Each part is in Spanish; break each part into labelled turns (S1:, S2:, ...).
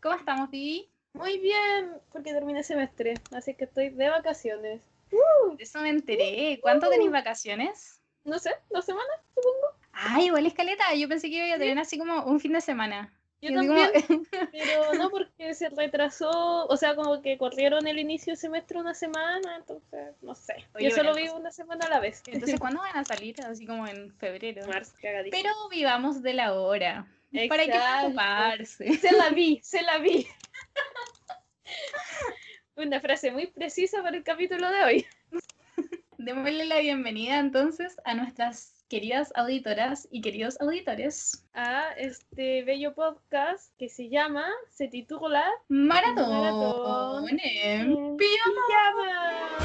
S1: ¿Cómo estamos, Vivi?
S2: Muy bien, porque terminé semestre, así que estoy de vacaciones.
S1: De eso me enteré. ¿Cuánto tenéis vacaciones?
S2: No sé, dos semanas, supongo.
S1: Ay, igual escaleta. Yo pensé que iba a tener así como un fin de semana.
S2: Yo también, pero no porque se retrasó, o sea, como que corrieron el inicio del semestre una semana, entonces, no sé.
S1: Oye,
S2: Yo solo vivo una semana a la vez.
S1: Entonces, ¿cuándo van a salir? Así como en febrero.
S2: Marzo, cagadísimo.
S1: Pero vivamos de la hora. ¿Para
S2: Exacto.
S1: preocuparse?
S2: Se la vi, se la vi. Una frase muy precisa para el capítulo de hoy.
S1: Démosle la bienvenida entonces a nuestras queridas auditoras y queridos auditores.
S2: A este bello podcast que se llama, se titula
S1: Maratón,
S2: Maratón
S1: en pijama.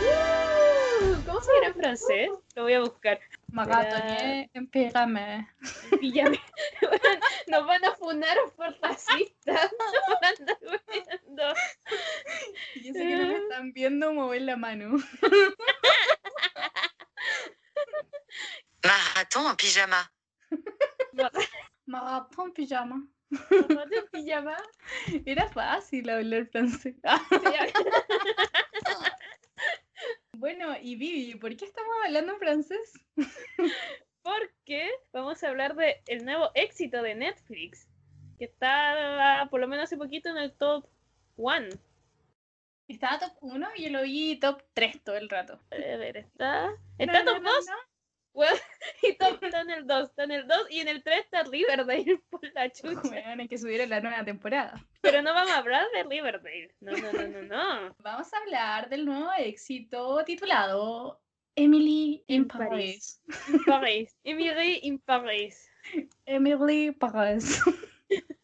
S2: Uh, ¿Cómo se llama en francés? Lo voy a buscar.
S1: Maratoné en pijama.
S2: Pijama. Nos van a funar por racistas. Nos van a andar viendo.
S1: Yo sé que no me están viendo mover la mano.
S3: Marathon en pyjama.
S1: Maratón pijama.
S2: Nos en pijama.
S1: Era fácil hablar francés. Bueno, y Vivi, ¿por qué estamos hablando en francés?
S2: Porque vamos a hablar de el nuevo éxito de Netflix. Que está por lo menos hace poquito en el top 1.
S1: Estaba top 1 y yo lo vi top 3 todo el rato.
S2: A ver, está. ¿Está top 2? Bueno, y top está en el 2, está en el 2 y en el 3 está Riverdale por la chucha.
S1: Bueno, hay que subir la nueva temporada.
S2: Pero no vamos a hablar de Riverdale. No, no, no, no, no.
S1: Vamos a hablar del nuevo éxito titulado Emily in Paris.
S2: París. In Paris. Emily in Paris.
S1: Emily Paris.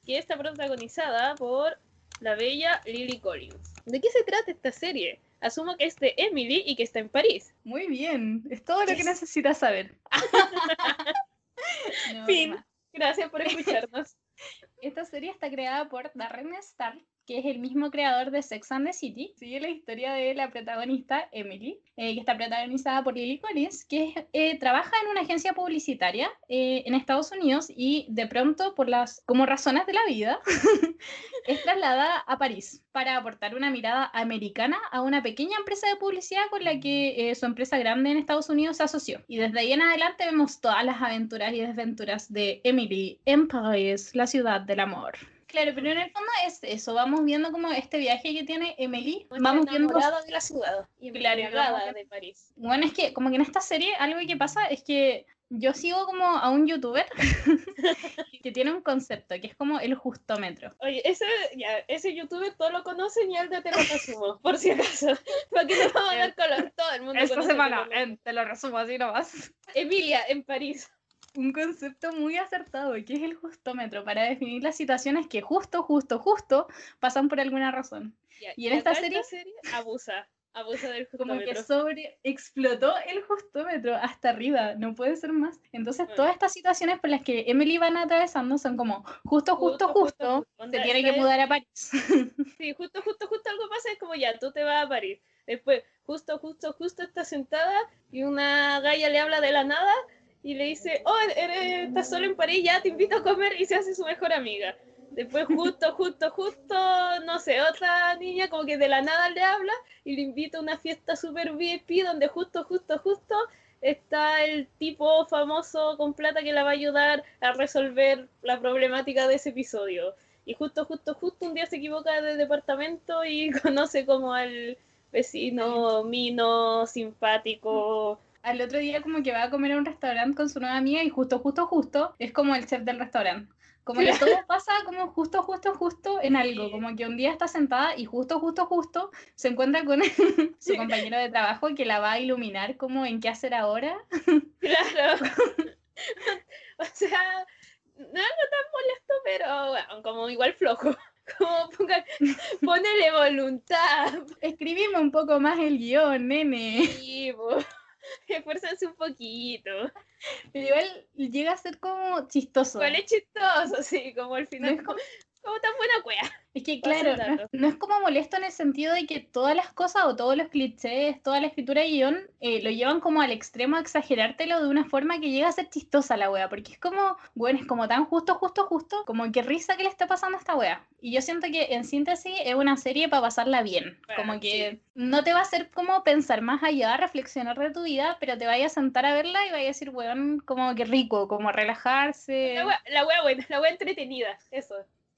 S2: Que está protagonizada por la bella Lily Collins. ¿De qué se trata esta serie? Asumo que es de Emily y que está en París.
S1: Muy bien, es todo lo que necesitas saber. No,
S2: Fin. Gracias por escucharnos.
S1: Esta serie está creada por Darren Star, que es el mismo creador de Sex and the City. Sigue la historia de la protagonista Emily, eh, que está protagonizada por Lily Collins, que eh, trabaja en una agencia publicitaria eh, en Estados Unidos y de pronto, por las como razones de la vida, es trasladada a París para aportar una mirada americana a una pequeña empresa de publicidad con la que eh, su empresa grande en Estados Unidos se asoció. Y desde ahí en adelante vemos todas las aventuras y desventuras de Emily en París, la ciudad del amor. Claro, pero en el fondo es eso, vamos viendo como este viaje que tiene Emily, vamos viendo...
S2: de la ciudad. Y
S1: Claro,
S2: de París.
S1: Bueno, es que como que en esta serie algo que pasa es que yo sigo como a un youtuber que tiene un concepto que es como el justómetro.
S2: Oye, ese, ya, ese youtuber todos lo conocen y el de te lo resumo, por si acaso. Para que no vamos a dar color. Todo el mundo
S1: Esta
S2: conoce
S1: semana,
S2: Te lo
S1: en- te lo resumo así nomás.
S2: Emilia, en París.
S1: Un concepto muy acertado, que es el justómetro, para definir las situaciones que justo, justo, justo pasan por alguna razón. Y en esta
S2: acá
S1: serie-
S2: abusa. Abusa del
S1: Como que sobre explotó el justómetro hasta arriba, no puede ser más. Entonces,
S2: Bueno.
S1: todas estas situaciones por las que Emily van atravesando son como justo, justo,
S2: Justo,
S1: justo,
S2: justo,
S1: se
S2: Onda,
S1: tiene que
S2: esta
S1: mudar a París.
S2: Sí, justo, justo, justo algo pasa, es como ya, tú te vas a París. Después, justo, justo, justo está sentada y una galla le habla de la nada y le dice, oh, eres, estás solo en París, ya te invito a comer y se hace su mejor amiga. Después, justo, justo, justo, no sé, otra niña como que de la nada le habla y le invita a una fiesta super VIP donde justo, justo, justo está el tipo famoso con plata que la va a ayudar a resolver la problemática de ese episodio. Y justo, justo, justo un día se equivoca de departamento y conoce como al vecino mino, simpático.
S1: Al otro día como que va a comer a un restaurante con su nueva amiga y justo, justo, justo es como el chef del restaurante. Como que todo pasa como justo, justo, justo en algo.
S2: Sí.
S1: Como que un día está sentada y justo, justo, justo se encuentra con su compañero de trabajo que la va a iluminar como en qué hacer ahora.
S2: Claro. o sea, no algo tan molesto, pero bueno, como igual flojo. Como pongan, ponele voluntad.
S1: Escribime un poco más el guion, nene.
S2: Y, po, esfuércense un poquito.
S1: Pero igual llega a ser como chistoso.
S2: Igual es chistoso, sí, como al
S1: No
S2: final,
S1: es
S2: como, como tan buena cuea.
S1: Es que claro, no, no, es como molesto en el sentido de que todas las cosas o todos los clichés, toda la escritura de guion, eh, lo llevan como al extremo a exagerártelo de una forma que llega a ser chistosa la wea, porque es como, bueno, es como tan justo, justo, justo, como que risa que le está pasando a esta wea. Y yo siento que en síntesis es una serie para pasarla bien, como que no te va a hacer como pensar más allá, reflexionar de tu vida, pero te vaya a sentar a verla y vaya a decir, weón, como que rico, como relajarse.
S2: La wea, la wea buena, la wea entretenida, eso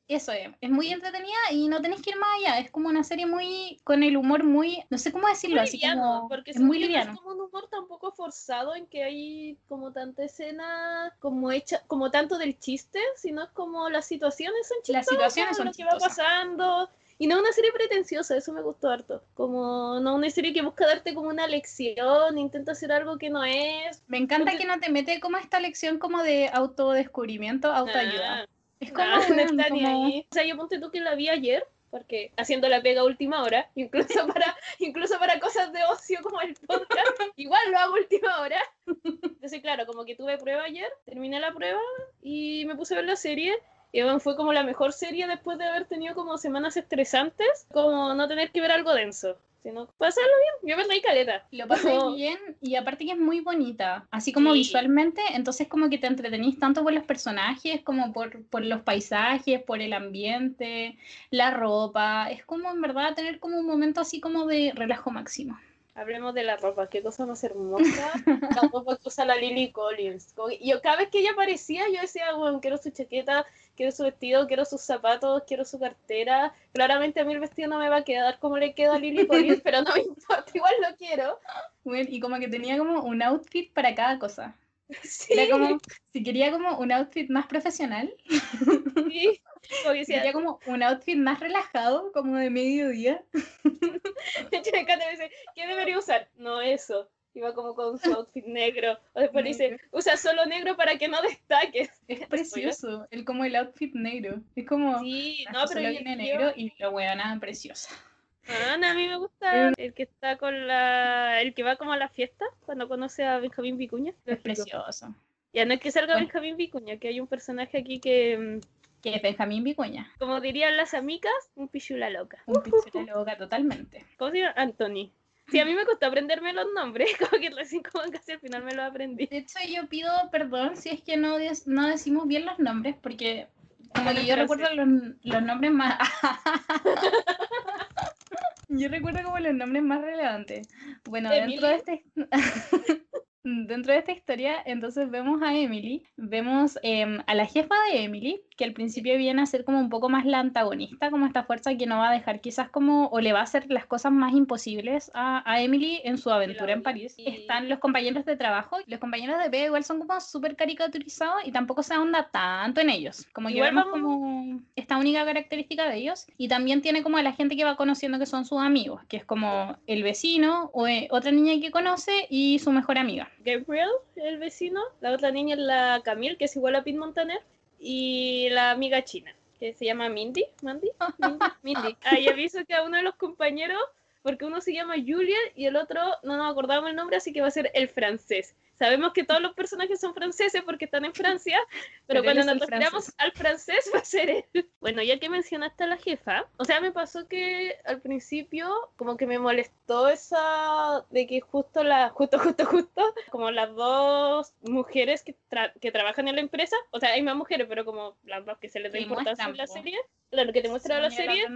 S1: eso es, es muy entretenida y no tenés que ir más allá. Es como una serie muy, con el humor muy, no sé cómo decirlo,
S2: muy
S1: así
S2: liviano, porque es muy liviano. Es como un humor tampoco forzado en que hay como tanta escena como hecha, como tanto del chiste, sino es como las situaciones son chistosas,
S1: las situaciones son
S2: lo que va pasando. Y no una serie pretenciosa, eso me gustó harto. Como no una serie que busca darte como una lección, intenta hacer algo que no es.
S1: Me encanta que no te mete como esta lección como de autodescubrimiento, autoayuda. Ah. Es como,
S2: no, está ni ahí. O sea, yo ponte tú que la vi ayer, porque haciendo la pega última hora, incluso para, incluso para cosas de ocio como el podcast, igual lo hago última hora. Entonces, claro, como que tuve prueba ayer, terminé la prueba y me puse a ver la serie. Y fue como la mejor serie después de haber tenido como semanas estresantes, como no tener que ver algo denso sino pasarlo bien. Yo me reí caleta.
S1: Lo pasé bien y aparte que es muy bonita, así como visualmente, entonces como que te entretenís tanto por los personajes como por, por los paisajes, por el ambiente, la ropa. Es como en verdad tener como un momento así como de relajo máximo.
S2: Hablemos de la ropa, qué cosa más hermosa. la ropa que usa la Lily Collins. Yo cada vez que ella aparecía, yo decía, bueno, quiero su chaqueta, quiero su vestido, quiero sus zapatos, quiero su cartera. Claramente a mí el vestido no me va a quedar como le queda a Lily Collins, pero no me importa, igual lo quiero.
S1: Bueno, y como que tenía como un outfit para cada cosa. Sí. Era como, si quería como un outfit más profesional, sí. si quería como un outfit más relajado, como de mediodía.
S2: De hecho, me encanta, dice, ¿qué debería usar? No, eso. Iba como con su outfit negro. O después dice, usa solo negro para que no destaques.
S1: Es precioso, el como el outfit negro. Es como,
S2: sí, no, pero
S1: viene negro y lo nada preciosa.
S2: Ah, a mí me gusta el que está con la. El que va como a la fiesta cuando conoce a Benjamín Vicuña.
S1: Es precioso.
S2: Ya no es que salga Benjamín Vicuña, que hay un personaje aquí que.
S1: Que es Benjamín Vicuña.
S2: Como dirían las amigas, un pichula loca.
S1: Un pichula loca, totalmente.
S2: ¿Cómo se llama? Anthony. Sí, a mí me costó aprenderme los nombres, como que recién como casi al final me lo aprendí.
S1: De hecho, yo pido perdón si es que no, no decimos bien los nombres, porque como que yo recuerdo los, los nombres más... Yo recuerdo como los nombres más relevantes. Bueno, dentro de este... Dentro de esta historia, entonces vemos a Emily, vemos em, a la jefa de Emily, que al principio viene a ser como un poco más la antagonista, como esta fuerza que no va a dejar quizás como, o le va a hacer las cosas más imposibles a, a Emily en su aventura en París. Están los compañeros de trabajo, los compañeros de B igual son como súper caricaturizados y tampoco se ahonda tanto en ellos. Como que vemos como esta única característica de ellos. Y también tiene como a la gente que va conociendo que son sus amigos, que es como el vecino o eh, otra niña que conoce y su mejor amiga.
S2: Gabriel, el vecino, la otra niña es la Camille, que es igual a Pete Montaner, y la amiga china, que se llama Mindy, Mandy, Mindy, Mindy. Ahí aviso que a uno de los compañeros, porque uno se llama Julian y el otro no nos acordamos el nombre, así que va a ser el francés. Sabemos que todos los personajes son franceses porque están en Francia, pero, cuando nos refiramos al francés va a ser él. Bueno, ya que mencionaste a la jefa, o sea, me pasó que al principio como que me molestó esa de que justo la, justo, justo, justo, como las dos mujeres que, que trabajan en la empresa, o sea, hay más mujeres, pero como las dos que se les da importancia en la serie, claro, que te muestra la serie,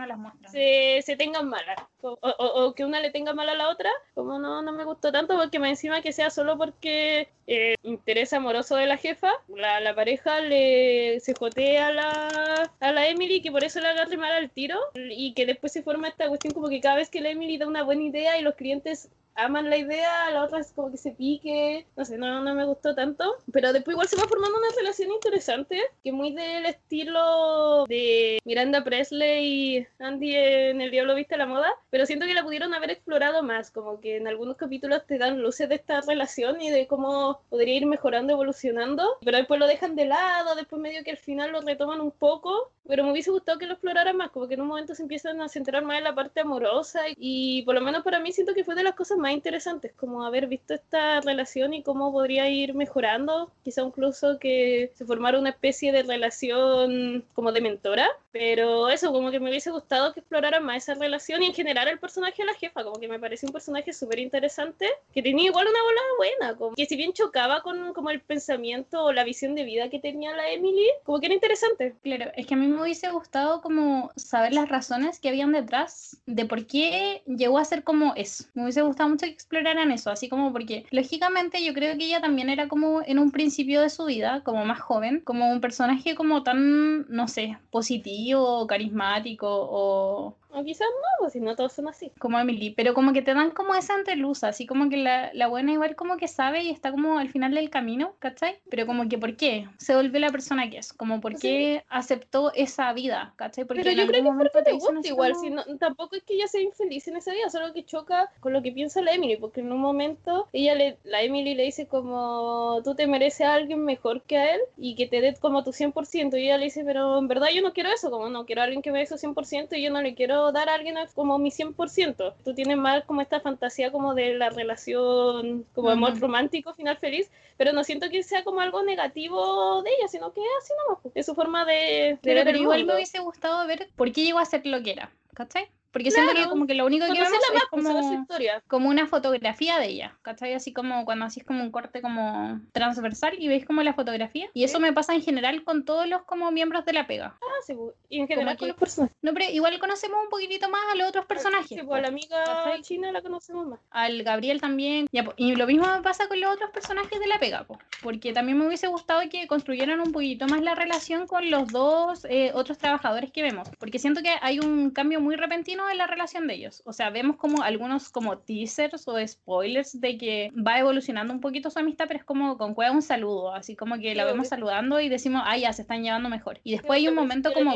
S2: se, se, tengan malas, o, o, que una le tenga mala a la otra, como no, no me gustó tanto porque me encima que sea solo porque eh, interés amoroso de la jefa, la, la, pareja le se jotea a la, a la Emily que por eso le agarre mal al tiro y que después se forma esta cuestión como que cada vez que la Emily da una buena idea y los clientes aman la idea, la otra es como que se pique, no sé, no, no me gustó tanto, pero después igual se va formando una relación interesante, que muy del estilo de Miranda Presley y Andy en El Diablo Viste la Moda, pero siento que la pudieron haber explorado más, como que en algunos capítulos te dan luces de esta relación y de cómo podría ir mejorando, evolucionando, pero después lo dejan de lado, después medio que al final lo retoman un poco, pero me hubiese gustado que lo exploraran más, como que en un momento se empiezan a centrar más en la parte amorosa y por lo menos para mí siento que fue de las cosas más más interesantes, como haber visto esta relación y cómo podría ir mejorando, quizá incluso que se formara una especie de relación como de mentora, pero eso, como que me hubiese gustado que exploraran más esa relación y en general el personaje de la jefa, como que me parece un personaje súper interesante, que tenía igual una bola buena, como que si bien chocaba con como el pensamiento o la visión de vida que tenía la Emily, como que era interesante.
S1: Claro, es que a mí me hubiese gustado como saber las razones que habían detrás de por qué llegó a ser como eso. Me hubiese gustado mucho que exploraran eso, así como porque lógicamente yo creo que ella también era como en un principio de su vida, como más joven, como un personaje como tan, no sé, positivo, carismático o
S2: o quizás no, pues si no todos son así.
S1: Como Emily, pero como que te dan como esa entreluz, así como que la, la buena igual como que sabe y está como al final del camino, ¿cachai? Pero como que ¿por qué? Se volvió la persona que es, como ¿por qué aceptó esa vida, ¿cachai?
S2: Porque pero yo creo que es porque te gusta igual, si no, tampoco es que ella sea infeliz en esa vida, solo que choca con lo que piensa la Emily, porque en un momento ella le, la Emily le dice como tú te mereces a alguien mejor que a él y que te dé como tu 100% y ella le dice, pero en verdad yo no quiero eso, como no quiero a alguien que me dé su 100% y yo no le quiero dar a alguien como mi 100%. Tú tienes más como esta fantasía como de la relación, como amor romántico, final feliz, pero no siento que sea como algo negativo de ella, sino que así nomás, es su forma de...
S1: pero, igual me hubiese gustado ver por qué llegó a ser lo que era, ¿cachai? Porque siento que como que lo único que vemos es como, como una fotografía de ella, ¿cachai? Así como cuando hacís como un corte como transversal y veis como la fotografía. Y eso me pasa en general con todos los como miembros de la pega.
S2: Ah, sí, y en general con los personajes.
S1: No, pero igual conocemos un poquitito más a los otros personajes. Sí,
S2: pues a la amiga china la conocemos más.
S1: Al Gabriel también. y lo mismo me pasa con los otros personajes de la pega, pues. Porque también me hubiese gustado que construyeran un poquito más la relación con los dos eh, otros trabajadores que vemos. Porque siento que hay un cambio muy repentino en la relación de ellos. O sea, vemos como algunos como teasers o spoilers de que va evolucionando un poquito su amistad, pero es como con cueva un saludo, así como que la vemos saludando y decimos, ah, ya se están llevando mejor. Y después hay un momento como...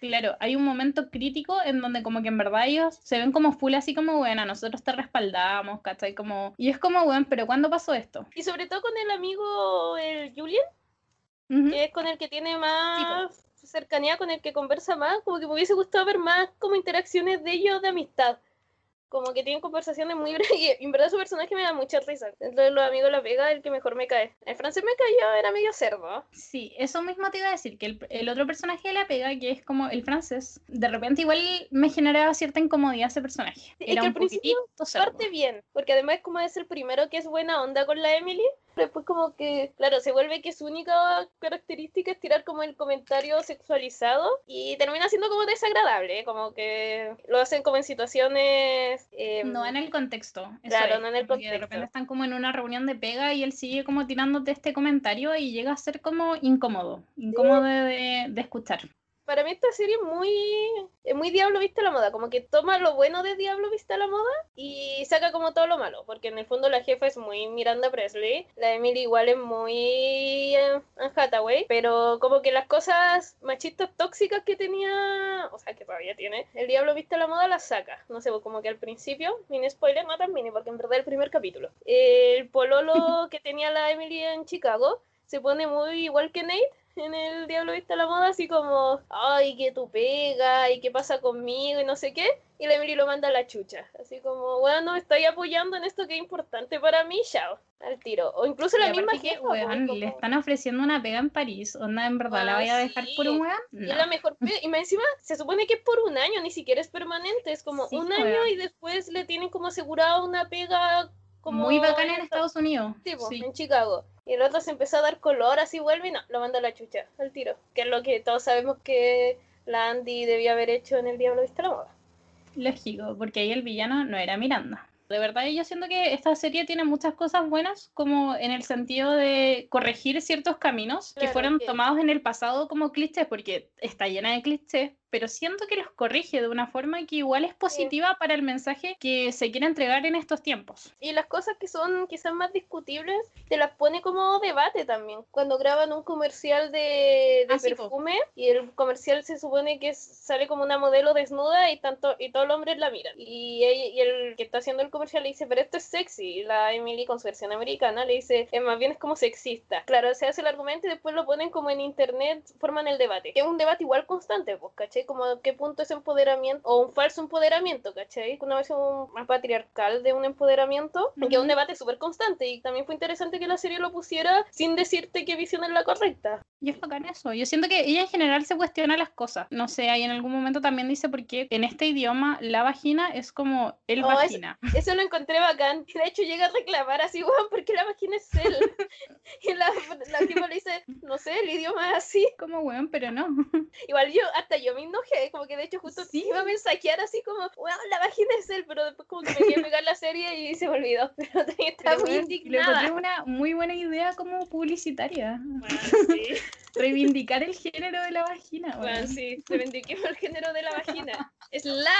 S1: Claro, hay un momento crítico en donde como que en verdad ellos se ven como full así como, bueno, nosotros te respaldamos, ¿cachai? Como... Y es como, bueno, pero ¿cuándo pasó esto?
S2: Y sobre todo con el amigo, el Julian, que es con el que tiene más cercanía con el que conversa más, como que me hubiese gustado ver más como interacciones de ellos de amistad como que tienen conversaciones muy breves y en verdad su personaje me da mucha risa. Dentro de los amigos de la Vega, el que mejor me cae. El francés me cayó, era medio cerdo.
S1: Sí, eso mismo te iba a decir, que el, otro personaje de la pega, que es como el francés, de repente igual me generaba cierta incomodidad ese personaje.
S2: era que al principio parte bien, porque además como es el primero que es buena onda con la Emily, después como que, claro, se vuelve que su única característica es tirar como el comentario sexualizado y termina siendo como desagradable, como que lo hacen como en situaciones...
S1: Em, no en el contexto.
S2: claro, no en el contexto.
S1: De repente están como en una reunión de pega y él sigue como tirándote este comentario y llega a ser como incómodo, incómodo de, de escuchar
S2: para mí esta serie es muy, es muy Diablo Vista a la Moda, como que toma lo bueno de Diablo Vista a la Moda y saca como todo lo malo, porque en el fondo la jefa es muy Miranda Presley, la Emily igual es muy eh, Anne Hathaway, pero como que las cosas machistas tóxicas que tenía, o sea, que todavía tiene, el Diablo Vista a la Moda las saca, no sé, como que al principio, mini spoiler, no tan mini, porque en verdad el primer capítulo, el pololo que tenía la Emily en Chicago se pone muy igual que Nate, en el Diablo Vista la Moda, así como, ay, que tú pega, y qué pasa conmigo, y no sé qué, y la Emily lo manda a la chucha, así como, bueno, estoy apoyando en esto que es importante para mí, chao, al tiro. O incluso la misma jefa.
S1: Le están ofreciendo una pega en París, onda, en verdad, ¿la voy a dejar por un weón?
S2: Y la mejor y más encima, se supone que es por un año, ni siquiera es permanente, es como un año y después le tienen como asegurado una pega como...
S1: Muy bacana en Estados Unidos.
S2: sí. en Chicago. Y el otro se empezó a dar color, así vuelve y no, lo manda a la chucha, al tiro. Que es lo que todos sabemos que la Andy debía haber hecho en El Diablo Vista la Moda.
S1: Lógico, porque ahí el villano no era Miranda. De verdad, yo siento que esta serie tiene muchas cosas buenas, como en el sentido de corregir ciertos caminos que fueron tomados en el pasado como clichés, porque está llena de clichés, pero siento que los corrige de una forma que igual es positiva para el mensaje que se quiere entregar en estos tiempos.
S2: Y las cosas que son quizás más discutibles, te las pone como debate también. Cuando graban un comercial de, ah, perfume y el comercial se supone que sale como una modelo desnuda y tanto y todos los hombres la miran. Y, y el que está haciendo el comercial le dice, pero esto es sexy. Y la Emily con su versión americana le dice, es más bien es como sexista. Claro, se hace el argumento y después lo ponen como en internet, forman el debate. Es un debate igual constante, pues, ¿cachai? ¿Cachai? Como qué punto es empoderamiento o un falso empoderamiento, ¿cachai? Una versión más patriarcal de un empoderamiento, que es un debate súper constante y también fue interesante que la serie lo pusiera sin decirte qué visión es la correcta.
S1: Y es bacán eso. Yo siento que ella en general se cuestiona las cosas. No sé, ahí en algún momento también dice por qué en este idioma la vagina es como el
S2: Oh,
S1: vagina.
S2: Eso lo encontré bacán. De hecho, llega a reclamar así, weón, ¿por qué la vagina es él? y la, la le dice, no sé, el idioma es así.
S1: Como weón, pero no.
S2: Igual yo, hasta yo me enojé, como que de hecho justo
S1: Sí.
S2: iba a mensajear así como, weón, la vagina es él, pero después como que me quería pegar la serie y se me olvidó. Pero estaba
S1: Pero,
S2: muy
S1: Le
S2: indignada.
S1: una muy buena idea como publicitaria.
S2: Bueno, sí,
S1: Reivindicar el género de la vagina.
S2: bueno,
S1: weón.
S2: sí, reivindiquemos el género de la vagina. Es la.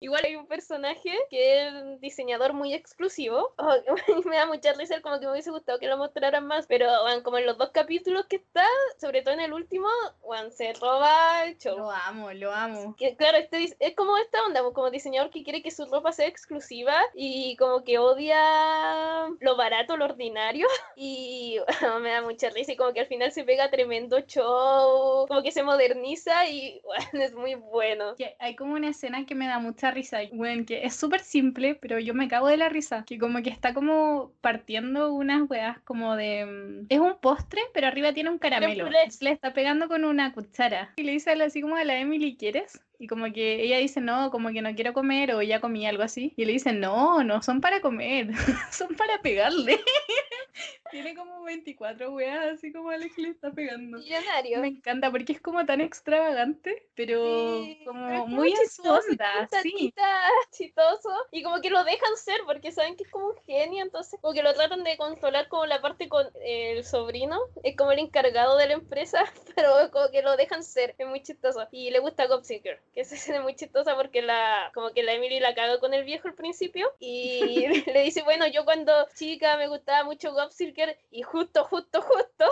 S2: Igual hay un personaje que es un diseñador muy exclusivo. Oh, me da mucha risa, como que me hubiese gustado que lo mostraran más. Pero, bueno, como en los dos capítulos que está, sobre todo en el último, bueno, se roba el show.
S1: Lo amo, lo amo.
S2: que claro, este es como esta onda, pues, como diseñador que quiere que su ropa sea exclusiva y como que odia lo barato, lo ordinario y bueno, me da mucha risa y como que al final se pega tremendo show, como que se moderniza y bueno, es muy bueno.
S1: Hay como una escena que me da mucha risa, bueno, que es súper simple, pero yo me cago de la risa, que como que está como partiendo unas weas como de... mm, Es un postre, pero arriba tiene un caramelo. le está pegando con una cuchara. Y le dice así como a la Emily, ¿quieres? Y como que ella dice, no, como que no quiero comer, o ya comí algo así. Y le dice, no, no son para comer, son para pegarle. Tiene como 24 weas, así como Alex le está pegando.
S2: Millonario.
S1: Me encanta porque es como tan extravagante, pero
S2: Sí,
S1: como
S2: pero
S1: muy en su onda, sí.
S2: tatita chistoso y como que lo dejan ser porque saben que es como un genio entonces como que lo tratan de controlar como la parte con el sobrino es como el encargado de la empresa pero como que lo dejan ser es muy chistoso y le gusta Gobseeker que esa escena es muy chistosa porque la como que la Emily la caga con el viejo al principio y le dice bueno yo cuando chica me gustaba mucho Gobseeker y justo justo justo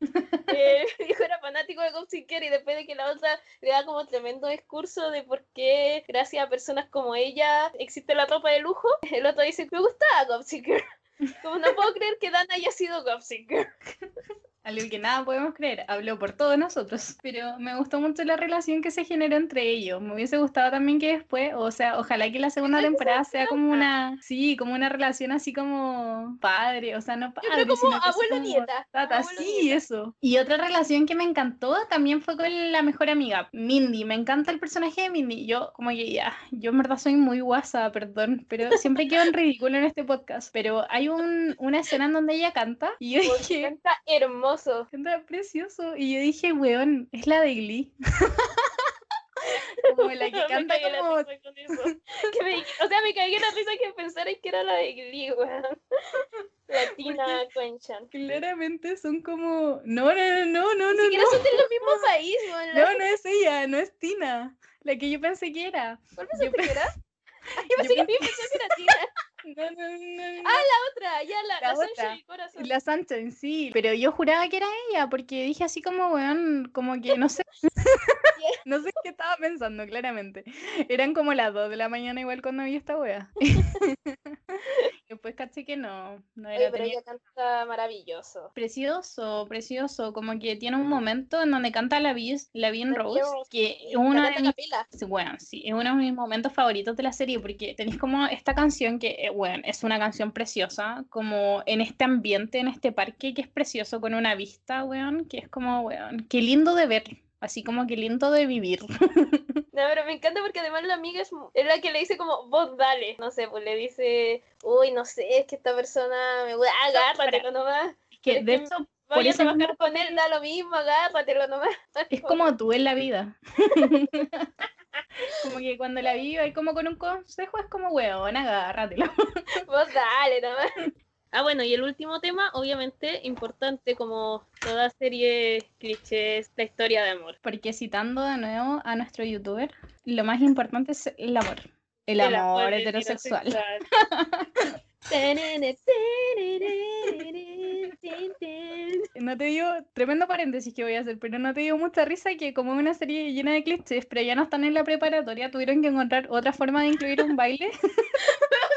S2: eh, el viejo era fanático de Gobseeker y después de que la otra le da como tremendo discurso de por qué gracias a personas como ella existe la ropa de lujo, el otro dice, me gustaba Gobseeker. Como no puedo creer que Dan haya sido Gobseeker.
S1: Algo que nada podemos creer, habló por todos nosotros. Pero me gustó mucho la relación que se generó entre ellos. Me hubiese gustado también que después, o sea, ojalá que la segunda temporada sea como una, sí, como una relación así como padre, o sea, no
S2: Yo
S1: padre,
S2: creo como
S1: así
S2: abuelo
S1: tata, sí,
S2: nieta.
S1: eso. Y otra relación que me encantó también fue con la mejor amiga, Mindy. Me encanta el personaje de Mindy. Yo, como que ya, yo en verdad soy muy guasa, perdón, pero siempre quedo en ridículo en este podcast. Pero hay un, una escena en donde ella canta y yo dije,
S2: Canta hermoso.
S1: Canta precioso. Y yo dije, weón, es la de Glee. como la que
S2: Me
S1: canta
S2: la
S1: como...
S2: risa con eso. Que me- o sea, me cagué la risa que pensara que era la de Glee, weón. Latina Quenchan.
S1: Claramente son como... No, no, no, no, no,
S2: Ni
S1: no.
S2: siquiera
S1: No,
S2: son del mismo país, weón.
S1: no, no es ella, no es Tina. La que yo pensé que era.
S2: ¿Cuál
S1: Yo
S2: pensaste
S1: pe-
S2: que era? Ay,
S1: yo
S2: yo pensé que también pensé que era Tina.
S1: No, no, no.
S2: Ah, la otra, ya la,
S1: La
S2: la, Sunshine
S1: otra.
S2: corazón.
S1: La Sunshine, sí, pero yo juraba que era ella, porque dije así como, weón, como que no sé, no sé qué estaba pensando, claramente. Eran como las 2 de la mañana igual cuando vi esta wea. Después caché que no, no
S2: Oye,
S1: era
S2: pero
S1: tenía-
S2: ella canta maravilloso.
S1: Precioso, precioso, como que tiene un momento en donde canta la Beast, la Bean Rose,
S2: Rose,
S1: que es uno
S2: la
S1: de
S2: canta a
S1: mis
S2: capela.
S1: Sí, Bueno, sí, es uno de mis momentos favoritos de la serie porque tenéis como esta canción que, bueno, es una canción preciosa, como en este ambiente, en este parque que es precioso, con una vista, weón, que es como, weón, qué lindo de ver, así como qué lindo de vivir.
S2: No, pero me encanta porque además la amiga es, la que le dice como, vos dale. No sé, pues le dice, uy, no sé, es que esta persona me gusta, agárratelo nomás.
S1: Que
S2: es
S1: de
S2: que
S1: hecho,
S2: Voy a
S1: eso
S2: trabajar
S1: mismo
S2: con él, da lo mismo, agárratelo nomás.
S1: es como tú en la vida. Como que cuando la vivo y como con un consejo es como, weón, agárratelo.
S2: Vos dale nomás. Ah, bueno, y el último tema, obviamente, importante como toda serie clichés, la historia de amor.
S1: Porque citando de nuevo a nuestro youtuber, lo más importante es el amor. El, amor, heterosexual. No te digo, tremendo paréntesis que voy a hacer, pero no te digo mucha risa que como es una serie llena de clichés, pero ya no están en la preparatoria, tuvieron que encontrar otra forma de incluir un baile.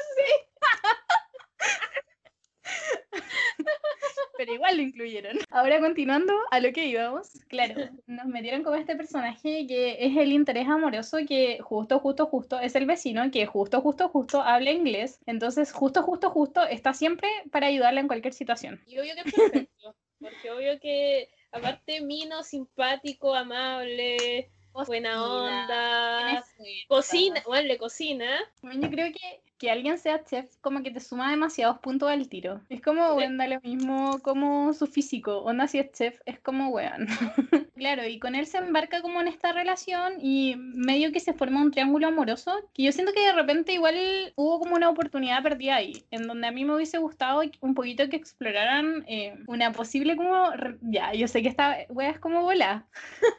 S1: pero igual lo incluyeron. Ahora continuando a lo que íbamos, claro, nos metieron como este personaje que es el interés amoroso que justo, justo, justo es el vecino que justo, justo, justo habla inglés. Entonces, justo, justo, justo está siempre para ayudarle en cualquier situación.
S2: Y obvio que es perfecto, porque obvio que aparte mino, simpático, amable, buena onda, cocina, bueno, le cocina.
S1: Yo creo que que alguien sea chef como que te suma demasiados puntos al tiro. Es como, weón, da lo mismo como su físico. Onda si es chef, es como, weón. claro, y con él se embarca como en esta relación y medio que se forma un triángulo amoroso, que yo siento que de repente igual hubo como una oportunidad perdida ahí, en donde a mí me hubiese gustado un poquito que exploraran eh, una posible como... Ya, yo sé que esta wea es como bola.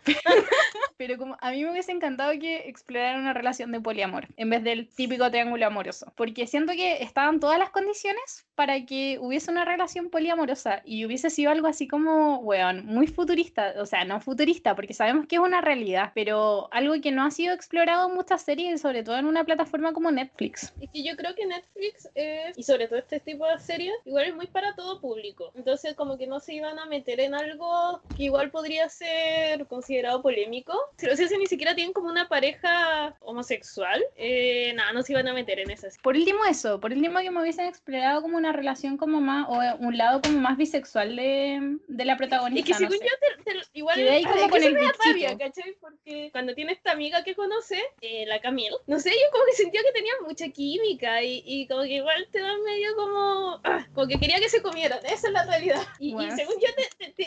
S1: pero como a mí me hubiese encantado que exploraran una relación de poliamor, en vez del típico triángulo amoroso porque siento que estaban todas las condiciones para que hubiese una relación poliamorosa y hubiese sido algo así como, weón, muy futurista, o sea, no futurista, porque sabemos que es una realidad, pero algo que no ha sido explorado en muchas series, sobre todo en una plataforma como Netflix.
S2: Es que yo creo que Netflix es, y sobre todo este tipo de series, igual es muy para todo público, entonces como que no se iban a meter en algo que igual podría ser considerado polémico, si lo sé si ni siquiera tienen como una pareja homosexual, eh, nada, no se iban a meter en esas
S1: por último eso, por último que me hubiesen explorado como una relación como más, o un lado como más bisexual de, de la protagonista.
S2: Y que según yo, te, igual
S1: ahí como con el
S2: me rabia, ¿cachai? Porque cuando tiene esta amiga que conoce, eh, la Camille, no sé, yo como que sentía que tenía mucha química y, y como que igual te da medio como, ah, como que quería que se comieran, esa es la realidad. Y, y según yo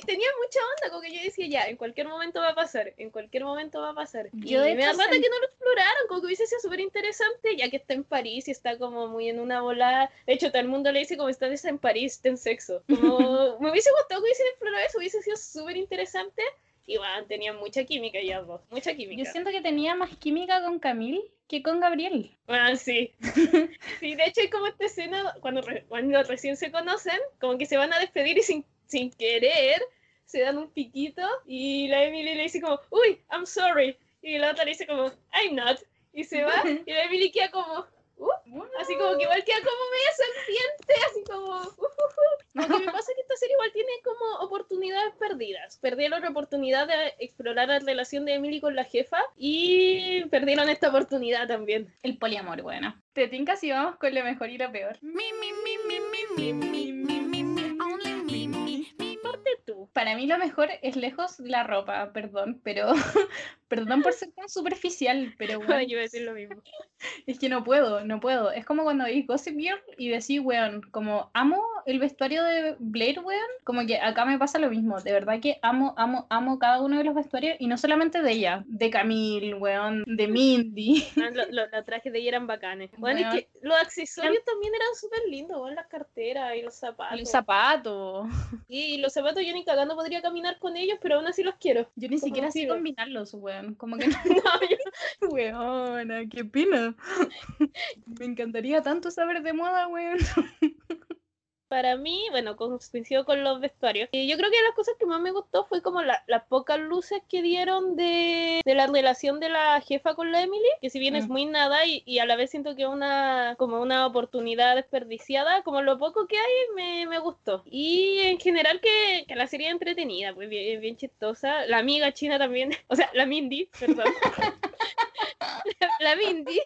S2: tenía mucha onda, como que yo decía, ya, en cualquier momento va a pasar, en cualquier momento va a pasar. Yo y me da rata que no lo exploraron, como que hubiese sido súper interesante, ya que está en París y está como muy en una bola. De hecho, todo el mundo le dice como estás en París, ten sexo. Como me hubiese gustado que hubiesen explorado eso, hubiese sido súper interesante. Y bueno, tenían mucha química ya dos, mucha química.
S1: Yo siento que tenía más química con Camille que con Gabriel.
S2: Bueno, sí. sí, de hecho hay como esta escena cuando, cuando recién se conocen, como que se van a despedir y sin, sin querer se dan un piquito y la Emily le dice como, uy, I'm sorry. Y la otra le dice como, I'm not. Y se va y la Emily queda como, como que igual queda como medio serpiente, así como... Uh, Lo que me pasa es que esta serie igual tiene como oportunidades perdidas. Perdieron la oportunidad de explorar la relación de Emily con la jefa y perdieron esta oportunidad también.
S1: El poliamor, bueno. Te tincas y vamos con lo mejor y lo peor. Mi, mi, mi, Para mí lo mejor es lejos la ropa, perdón, pero perdón por ser tan superficial, pero
S2: bueno. Yo a decir lo mismo.
S1: Es que no puedo, no puedo. Es como cuando veis Gossip Girl y decís, weón, como amo el vestuario de Blair, weón, como que acá me pasa lo mismo. De verdad que amo, amo, amo cada uno de los vestuarios y no solamente de ella, de Camille, weón, de Mindy.
S2: Ah, los trajes de ella eran bacanes. Bueno, es que los accesorios también eran súper lindos, weón, las carteras y los zapatos.
S1: Los zapatos.
S2: Y los zapatos yo ni cagando podría caminar con ellos, pero aún así los quiero.
S1: Yo ni siquiera sé combinarlos, weón. Como que no. no Weona, qué pena. Me encantaría tanto saber de moda, weón.
S2: Para mí, bueno, coincido con los vestuarios. Y yo creo que las cosas que más me gustó fue como las pocas luces que dieron de, la relación de la jefa con la Emily, que si bien es mm. muy nada y, a la vez siento que una como una oportunidad desperdiciada, como lo poco que hay me, me gustó. Y en general que, que la serie es entretenida, pues bien, bien chistosa. La amiga china también, o sea, la Mindy, perdón. la, Mindy.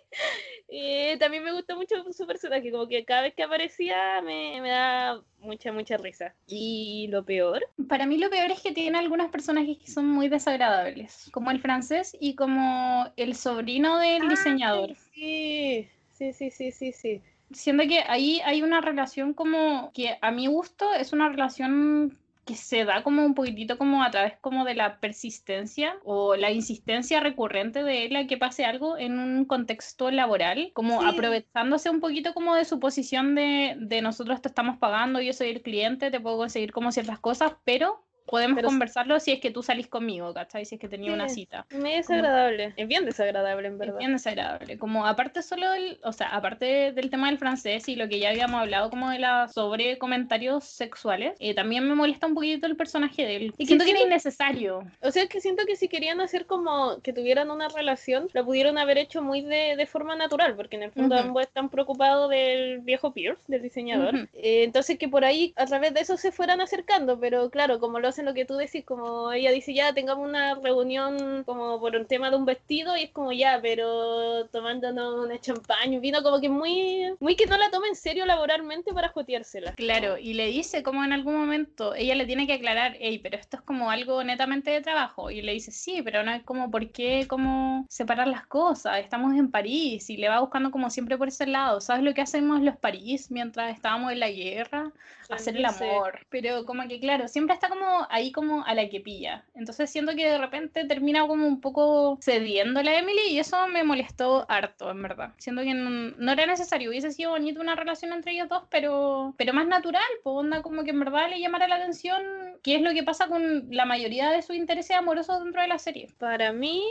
S2: Eh, también me gustó mucho su personaje, como que cada vez que aparecía me, me da mucha, mucha risa. ¿Y lo peor?
S1: Para mí lo peor es que tiene algunos personajes que son muy desagradables, como el francés y como el sobrino del diseñador.
S2: Sí, sí, sí, sí, sí, sí.
S1: Siento que ahí hay una relación como que a mi gusto es una relación que se da como un poquitito como a través como de la persistencia o la insistencia recurrente de él a que pase algo en un contexto laboral, como aprovechándose un poquito como de su posición de, de nosotros te estamos pagando, yo soy el cliente, te puedo conseguir como ciertas cosas, pero podemos
S2: Pero-
S1: conversarlo si es que tú salís conmigo, ¿cachai? Si es que tenía una
S2: Sí,
S1: cita.
S2: Me es desagradable. Es bien desagradable, en
S1: Es
S2: verdad.
S1: bien desagradable. Como aparte solo del, o sea, aparte del tema del francés y lo que ya habíamos hablado como de la sobre comentarios sexuales, eh, también me molesta un poquito el personaje de él.
S2: que
S1: Siento que era innecesario.
S2: O sea, que siento que si querían hacer como que tuvieran una relación, la pudieron haber hecho muy de, de forma natural, porque en el fondo
S1: Ujú.
S2: ambos están preocupados del viejo Pierce, del diseñador.
S1: Ujú.
S2: Eh, entonces que por ahí, a través de eso, se fueran acercando, pero claro, como lo hacen lo que tú decís, como ella dice, ya tengamos una reunión como por un tema de un vestido, y es como ya, pero tomándonos una champaña, un vino, como que muy, muy que no la toma en serio laboralmente para joteársela.
S1: Claro, y le dice como en algún momento, ella le tiene que aclarar, hey, pero esto es como algo netamente de trabajo. Y le dice, sí, pero no es como por qué, como separar las cosas, estamos en París y le va buscando como siempre por ese lado. ¿Sabes lo que hacemos los París mientras estábamos en la guerra? Hacer el amor. Pero como que claro, siempre está como ahí como a la que pilla. Entonces siento que de repente termina como un poco cediendo a Emily y eso me molestó harto, en verdad. Siento que no, no era necesario, hubiese sido bonito una relación entre ellos dos, pero, pero más natural, pues onda como que en verdad le llamara la atención qué es lo que pasa con la mayoría de sus intereses amorosos dentro de la serie.
S2: Para mí,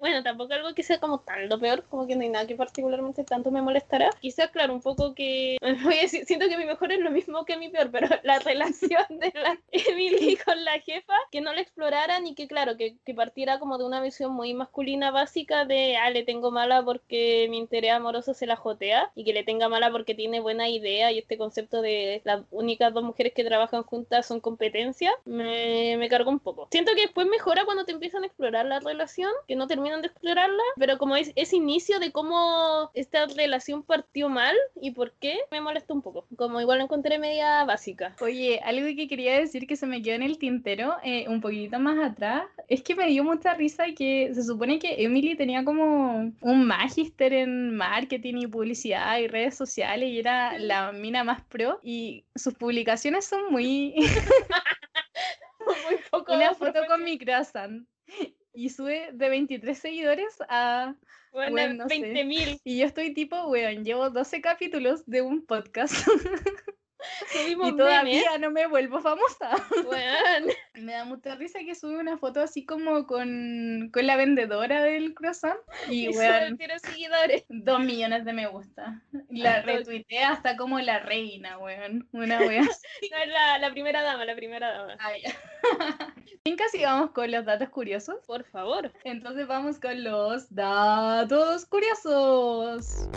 S2: bueno, tampoco algo que sea como tan lo peor, como que no hay nada que particularmente tanto me molestará. Quizás, claro, un poco que, voy a decir, siento que mi mejor es lo mismo que mi peor, pero la relación de la Emily con la jefa, que no la exploraran y que, claro, que, que partiera como de una visión muy masculina básica de, ah, le tengo mala porque mi interés amoroso se la jotea y que le tenga mala porque tiene buena idea y este concepto de las únicas dos mujeres que trabajan juntas son competencia, me, me cargó un poco. Siento que después mejora cuando te empiezan a explorar la relación, que no terminan de explorarla, pero como es ese inicio de cómo esta relación partió mal y por qué, me molestó un poco. Como igual encontré media básica.
S1: Oye, algo que quería decir que se me quedó en el tintero eh, un poquito más atrás es que me dio mucha risa que se supone que Emily tenía como un magíster en marketing y publicidad y redes sociales y era la mina más pro y sus publicaciones son muy
S2: Muy poco
S1: una foto con mi croissant y sube de 23 seguidores a
S2: Bueno,
S1: bueno, no sé.
S2: 20.000.
S1: y yo estoy tipo, weón, llevo 12 capítulos de un podcast
S2: Subimos
S1: y todavía
S2: memes.
S1: no me vuelvo famosa.
S2: Weón.
S1: Me da mucha risa que sube una foto así como con, con la vendedora del croissant y
S2: Y
S1: weón,
S2: tiene seguidores.
S1: dos millones de me gusta. La
S2: Ay,
S1: retuitea hasta como la reina, weón. Una así.
S2: No, es la, la primera dama, la primera dama.
S1: Ah, ya. Casi vamos con los datos curiosos.
S2: Por favor.
S1: Entonces vamos con los datos curiosos.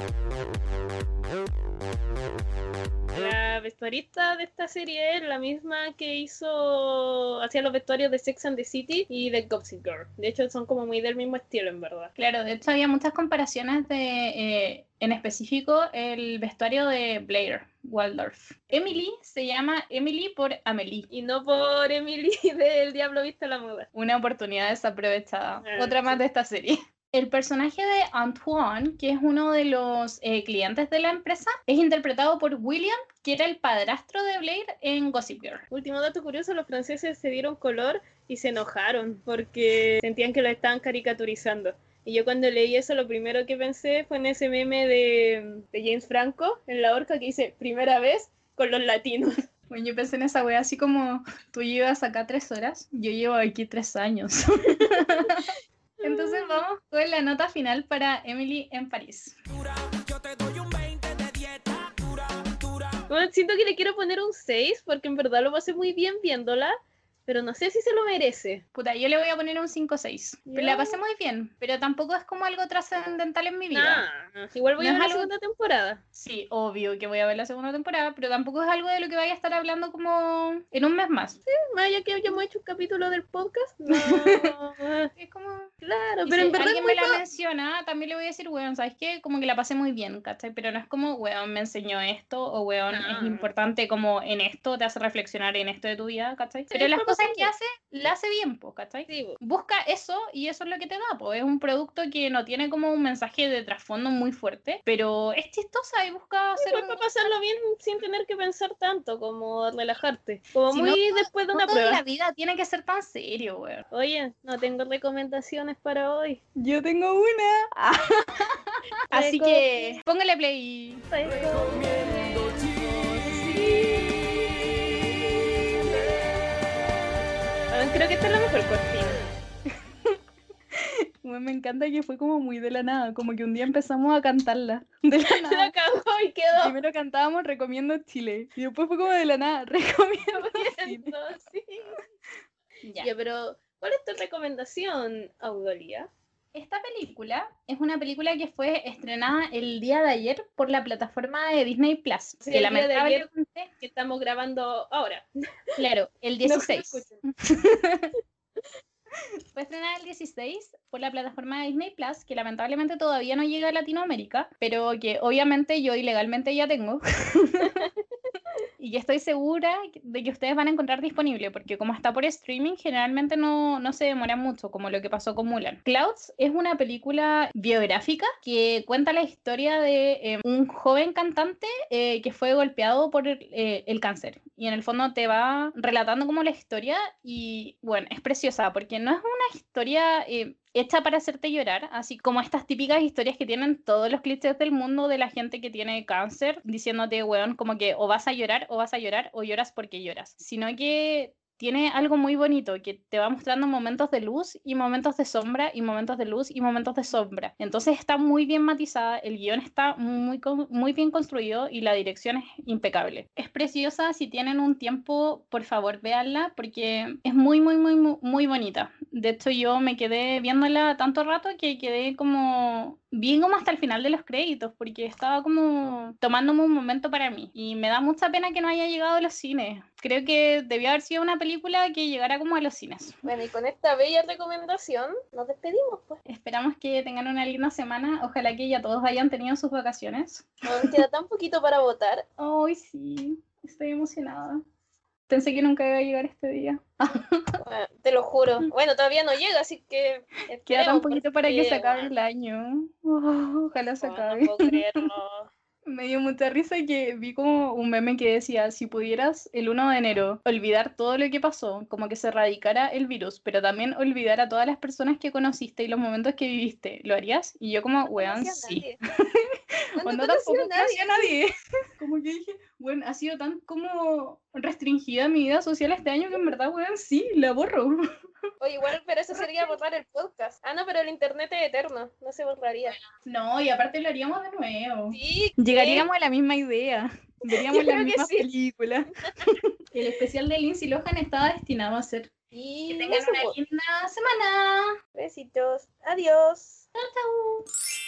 S2: La vestuarista de esta serie es la misma que hizo, hacía los vestuarios de Sex and the City y de Gossip Girl. De hecho, son como muy del mismo estilo, en verdad.
S1: Claro, de hecho había muchas comparaciones de, eh, en específico, el vestuario de Blair Waldorf. Emily se llama Emily por Amelie.
S2: Y no por Emily del Diablo Vista a la Moda.
S1: Una oportunidad desaprovechada.
S2: Ah,
S1: Otra más
S2: sí.
S1: de esta serie. El personaje de Antoine, que es uno de los eh, clientes de la empresa, es interpretado por William, que era el padrastro de Blair en Gossip Girl.
S2: Último dato curioso, los franceses se dieron color y se enojaron porque sentían que lo estaban caricaturizando. Y yo cuando leí eso, lo primero que pensé fue en ese meme de, de James Franco, en la horca, que dice, primera vez con los latinos.
S1: Bueno, yo pensé en esa wea así como tú llevas acá tres horas, yo llevo aquí tres años. Entonces vamos con la nota final para Emily en París.
S2: Bueno, siento que le quiero poner un 6 porque en verdad lo pasé muy bien viéndola, pero no sé si se lo merece.
S1: Puta, yo le voy a poner un 5-6. Pero la pasé muy bien, pero tampoco es como algo trascendental en mi vida.
S2: Nah, igual voy
S1: No
S2: a ver la
S1: algo-
S2: segunda temporada.
S1: Sí, obvio que voy a ver la segunda temporada, pero tampoco es algo de lo que vaya a estar hablando como en un mes más.
S2: Más ya que ya hemos hecho un capítulo del podcast. No,
S1: Es como...
S2: claro,
S1: y
S2: pero
S1: si
S2: en verdad
S1: alguien me la menciona, también le voy a decir, weón, ¿sabes qué? Como que la pasé muy bien, ¿cachai? Pero no es como, weón, me enseñó esto, o weón, es
S2: No.
S1: importante como en esto, te hace reflexionar en esto de tu vida, ¿cachai?
S2: Sí,
S1: Pero las
S2: fue
S1: cosas que hace, la hace bien, po, ¿cachai?
S2: Sí.
S1: Busca eso y eso es lo que te da, pues es un producto que no tiene como un mensaje de trasfondo muy fuerte, pero es chistosa y busca hacer
S2: Igual
S1: un...
S2: para pasarlo bien sin tener que pensar tanto, como relajarte. Como
S1: Si
S2: muy
S1: no,
S2: después de una
S1: No
S2: prueba.
S1: la vida tiene que ser tan serio, weón.
S2: Oye, no tengo recomendaciones para hoy.
S1: Yo tengo una. Así que póngale play.
S2: Creo que esta es la mejor cortina.
S1: Bueno, me encanta que fue como muy de la nada, como que un día empezamos a cantarla. De la
S2: La
S1: nada.
S2: cagó y quedó.
S1: Primero cantábamos Recomiendo Chile. Y después fue como de la nada, Recomiendo Chile.
S2: sí.
S1: Ya.
S2: Ya, pero ¿cuál es tu recomendación, Audolia?
S1: Esta película es una película que fue estrenada el día de ayer por la plataforma de Disney Plus.
S2: Sí,
S1: que
S2: el día de ayer.
S1: lamentablemente,
S2: Que estamos grabando ahora.
S1: claro, el
S2: No se
S1: 16.
S2: escuchan.
S1: Fue estrenada el 16 por la plataforma de Disney Plus, que lamentablemente todavía no llega a Latinoamérica, pero que obviamente yo ilegalmente ya tengo. y estoy segura de que ustedes van a encontrar disponible, porque como está por streaming, generalmente no, no se demora mucho, como lo que pasó con Mulan. Clouds es una película biográfica que cuenta la historia de eh, un joven cantante eh, que fue golpeado por eh, el cáncer. Y en el fondo te va relatando como la historia y bueno, es preciosa porque no es una historia eh, hecha para hacerte llorar, así como estas típicas historias que tienen todos los clichés del mundo de la gente que tiene cáncer, diciéndote, weón, como que o vas a llorar o vas a llorar o lloras porque lloras, sino que tiene algo muy bonito que te va mostrando momentos de luz y momentos de sombra y momentos de luz y momentos de sombra. Entonces está muy bien matizada, el guion está muy, muy bien construido y la dirección es impecable. Es preciosa, si tienen un tiempo, por favor, véanla porque es muy, muy, muy, muy, muy bonita. De hecho, yo me quedé viéndola tanto rato que quedé como bien como hasta el final de los créditos porque estaba como tomándome un momento para mí y me da mucha pena que no haya llegado a los cines. Creo que debió haber sido una película que llegara como a los cines.
S2: Bueno, y con esta bella recomendación nos despedimos, pues.
S1: Esperamos que tengan una linda semana. Ojalá que ya todos hayan tenido sus vacaciones.
S2: Nos queda tan poquito para votar.
S1: Ay, sí, estoy emocionada. Pensé que nunca iba a llegar este día.
S2: Bueno, te lo juro. Bueno, todavía no llega, así que.
S1: Queda tan poquito para que se acabe el año. Oh, ojalá se
S2: no,
S1: acabe.
S2: No puedo creerlo.
S1: Me dio mucha risa que vi como un meme que decía, si pudieras el 1 de enero olvidar todo lo que pasó, como que se erradicara el virus, pero también olvidar a todas las personas que conociste y los momentos que viviste, ¿lo harías? Y yo como, weón,
S2: a
S1: sí. O
S2: No
S1: no tampoco
S2: a nadie.
S1: a nadie. Como que dije, bueno, ha sido tan como restringida mi vida social este año que en verdad, weón, sí, la borro.
S2: Oye, igual, pero eso sería borrar el podcast. Ah, no, pero el internet es eterno. No se borraría.
S1: No, y aparte lo haríamos de nuevo.
S2: Sí,
S1: Llegaríamos a la misma idea. Veríamos la
S2: creo que
S1: misma
S2: sí.
S1: película. El especial de Lindsay Lohan estaba destinado a ser.
S2: Y
S1: Que tengan una linda semana.
S2: Besitos. Adiós.
S1: Chao, chao.